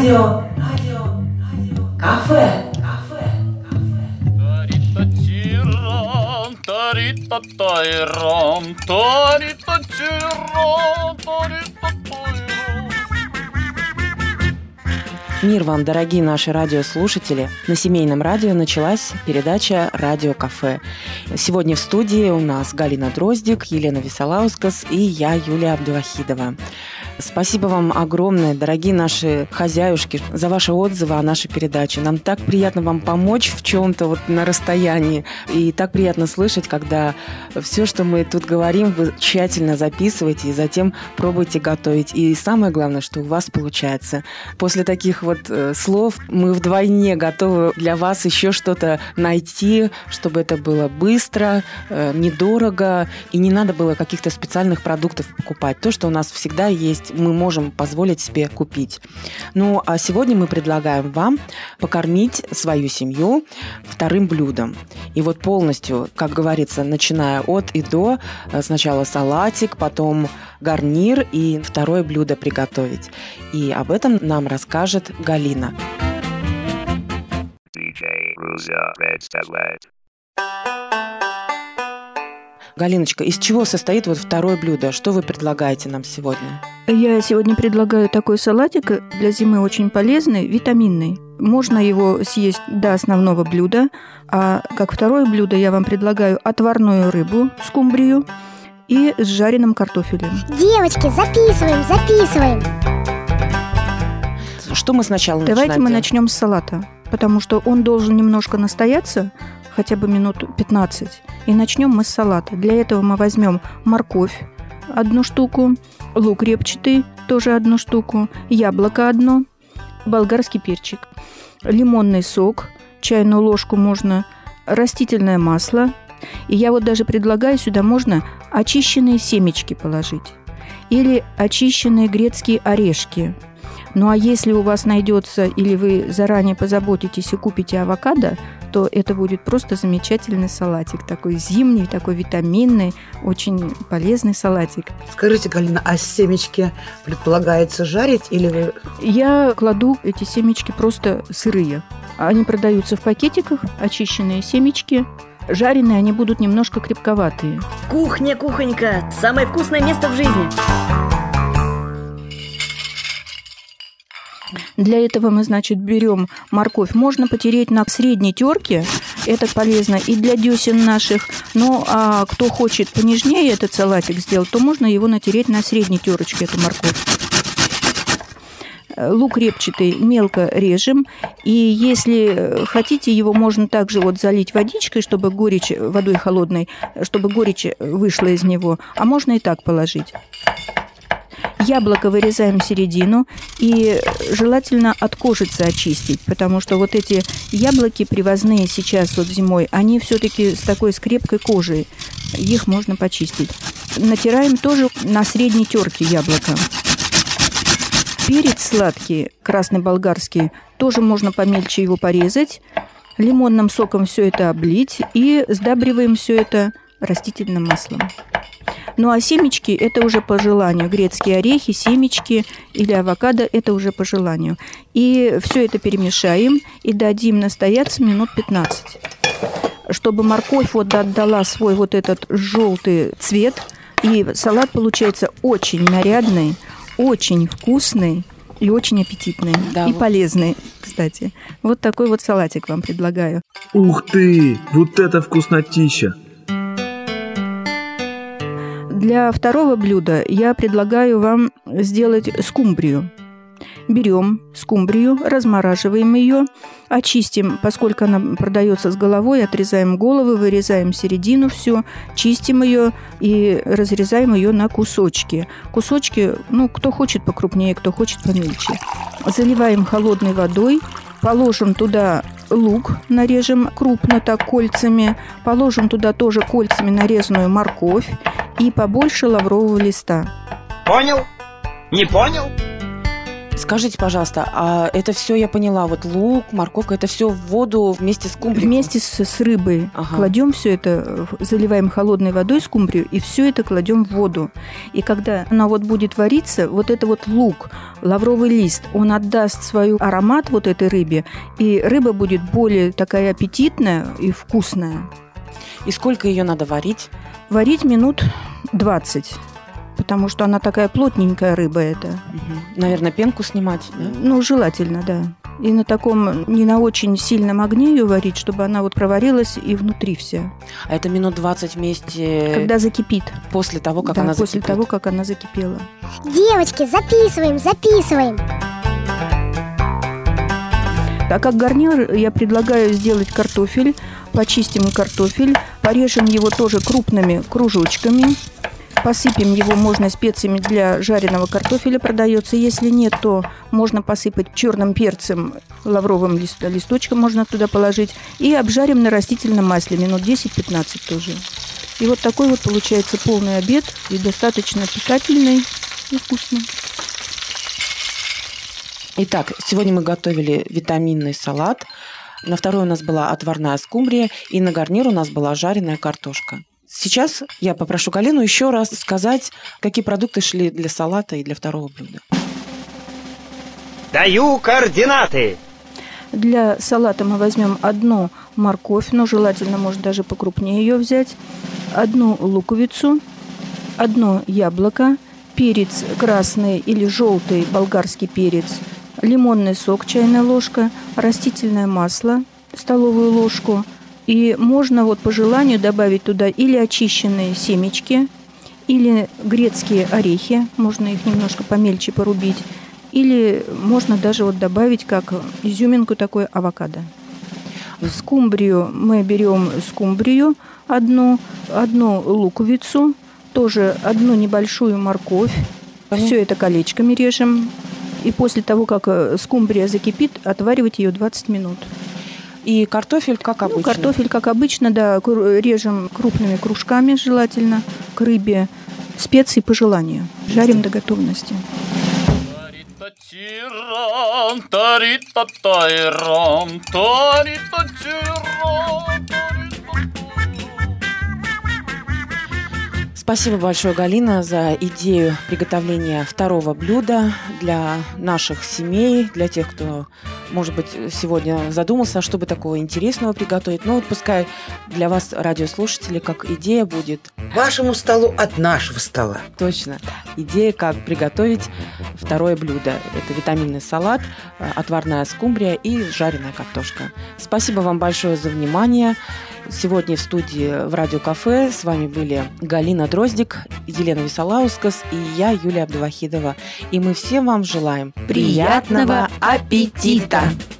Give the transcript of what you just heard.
радио, радио, радио, кафе, кафе, Мир вам, дорогие наши радиослушатели! На семейном радио началась передача «Радио Кафе». Сегодня в студии у нас Галина Дроздик, Елена Висолаускас и я, Юлия Абдувахидова. Спасибо вам огромное, дорогие наши хозяюшки, за ваши отзывы о нашей передаче. Нам так приятно вам помочь в чем-то вот на расстоянии. И так приятно слышать, когда все, что мы тут говорим, вы тщательно записываете и затем пробуете готовить. И самое главное, что у вас получается. После таких вот э, слов мы вдвойне готовы для вас еще что-то найти, чтобы это было быстро, э, недорого, и не надо было каких-то специальных продуктов покупать. То, что у нас всегда есть мы можем позволить себе купить. Ну, а сегодня мы предлагаем вам покормить свою семью вторым блюдом. И вот полностью, как говорится, начиная от и до, э, сначала салатик, потом гарнир и второе блюдо приготовить. И об этом нам расскажет Галина. DJ Ruzia Red Галиночка, из чего состоит вот второе блюдо? Что вы предлагаете нам сегодня? Я сегодня предлагаю такой салатик для зимы очень полезный, витаминный. Можно его съесть до основного блюда, а как второе блюдо я вам предлагаю отварную рыбу, скумбрию и с жареным картофелем. Девочки, записываем, записываем. Что мы сначала Давайте начинаем мы начнем с салата, потому что он должен немножко настояться, хотя бы минут 15. И начнем мы с салата. Для этого мы возьмем морковь одну штуку, лук репчатый тоже одну штуку, яблоко одно, болгарский перчик, лимонный сок, чайную ложку можно, растительное масло. И я вот даже предлагаю сюда можно очищенные семечки положить или очищенные грецкие орешки. Ну а если у вас найдется или вы заранее позаботитесь и купите авокадо, то это будет просто замечательный салатик. Такой зимний, такой витаминный, очень полезный салатик. Скажите, Галина, а семечки предполагается жарить или вы... Я кладу эти семечки просто сырые. Они продаются в пакетиках, очищенные семечки. Жареные они будут немножко крепковатые. Кухня, кухонька, самое вкусное место в жизни. Для этого мы, значит, берем морковь. Можно потереть на средней терке, это полезно и для десен наших. Но а кто хочет понежнее этот салатик сделать, то можно его натереть на средней терочке, эту морковь лук репчатый мелко режем. И если хотите, его можно также вот залить водичкой, чтобы горечь, водой холодной, чтобы горечь вышла из него. А можно и так положить. Яблоко вырезаем середину и желательно от кожицы очистить, потому что вот эти яблоки привозные сейчас вот зимой, они все-таки с такой скрепкой кожей, их можно почистить. Натираем тоже на средней терке яблоко. Перец сладкий, красный болгарский, тоже можно помельче его порезать, лимонным соком все это облить и сдабриваем все это растительным маслом. Ну а семечки – это уже по желанию. Грецкие орехи, семечки или авокадо – это уже по желанию. И все это перемешаем и дадим настояться минут 15. Чтобы морковь вот отдала свой вот этот желтый цвет, и салат получается очень нарядный, очень вкусный и очень аппетитный. Да, и вот. полезный, кстати. Вот такой вот салатик вам предлагаю. Ух ты! Вот это вкуснотища! Для второго блюда я предлагаю вам сделать скумбрию. Берем скумбрию, размораживаем ее, очистим, поскольку она продается с головой, отрезаем головы, вырезаем середину все, чистим ее и разрезаем ее на кусочки. Кусочки, ну, кто хочет покрупнее, кто хочет помельче. Заливаем холодной водой, положим туда лук, нарежем крупно так кольцами, положим туда тоже кольцами нарезанную морковь и побольше лаврового листа. Понял? Не понял? Скажите, пожалуйста, а это все я поняла, вот лук, морковка, это все в воду вместе с кумбриком? Вместе с, с рыбой Ага. кладем все это, заливаем холодной водой скумбрию и все это кладем в воду. И когда она вот будет вариться, вот это вот лук, лавровый лист, он отдаст свой аромат вот этой рыбе, и рыба будет более такая аппетитная и вкусная. И сколько ее надо варить? Варить минут 20, потому что она такая плотненькая рыба это. Наверное, пенку снимать, да? Ну, желательно, да. И на таком не на очень сильном огне ее варить, чтобы она вот проварилась и внутри вся. А это минут 20 вместе Когда закипит. после того, как да, она после закипит. того, как она закипела. Девочки, записываем, записываем. А как гарнир я предлагаю сделать картофель. Почистим картофель, порежем его тоже крупными кружочками. Посыпем его можно специями для жареного картофеля продается. Если нет, то можно посыпать черным перцем, лавровым лист- листочком можно туда положить. И обжарим на растительном масле минут 10-15 тоже. И вот такой вот получается полный обед и достаточно питательный и вкусный. Итак, сегодня мы готовили витаминный салат. На второй у нас была отварная скумбрия, и на гарнир у нас была жареная картошка. Сейчас я попрошу Галину еще раз сказать, какие продукты шли для салата и для второго блюда. Даю координаты. Для салата мы возьмем одну морковь, но желательно, может, даже покрупнее ее взять, одну луковицу, одно яблоко, перец красный или желтый болгарский перец, лимонный сок чайная ложка, растительное масло столовую ложку. И можно вот по желанию добавить туда или очищенные семечки, или грецкие орехи, можно их немножко помельче порубить, или можно даже вот добавить как изюминку такой авокадо. Скумбрию мы берем скумбрию одну, одну луковицу, тоже одну небольшую морковь. Все это колечками режем. И после того, как э, скумбрия закипит, отваривать ее 20 минут. И картофель, как Ну, обычно. картофель, как обычно, да, режем крупными кружками желательно к рыбе. Специи по желанию. Жарим до готовности. Тиран, тарита тайран, Спасибо большое, Галина, за идею приготовления второго блюда для наших семей, для тех, кто, может быть, сегодня задумался, чтобы такого интересного приготовить. Ну, вот пускай для вас, радиослушатели, как идея будет Вашему столу от нашего стола. Точно. Идея, как приготовить второе блюдо. Это витаминный салат, отварная скумбрия и жареная картошка. Спасибо вам большое за внимание. Сегодня в студии в радиокафе с вами были Галина Дроздик, Елена Висолаускас и я, Юлия Абдувахидова. И мы всем вам желаем Приятного аппетита! Música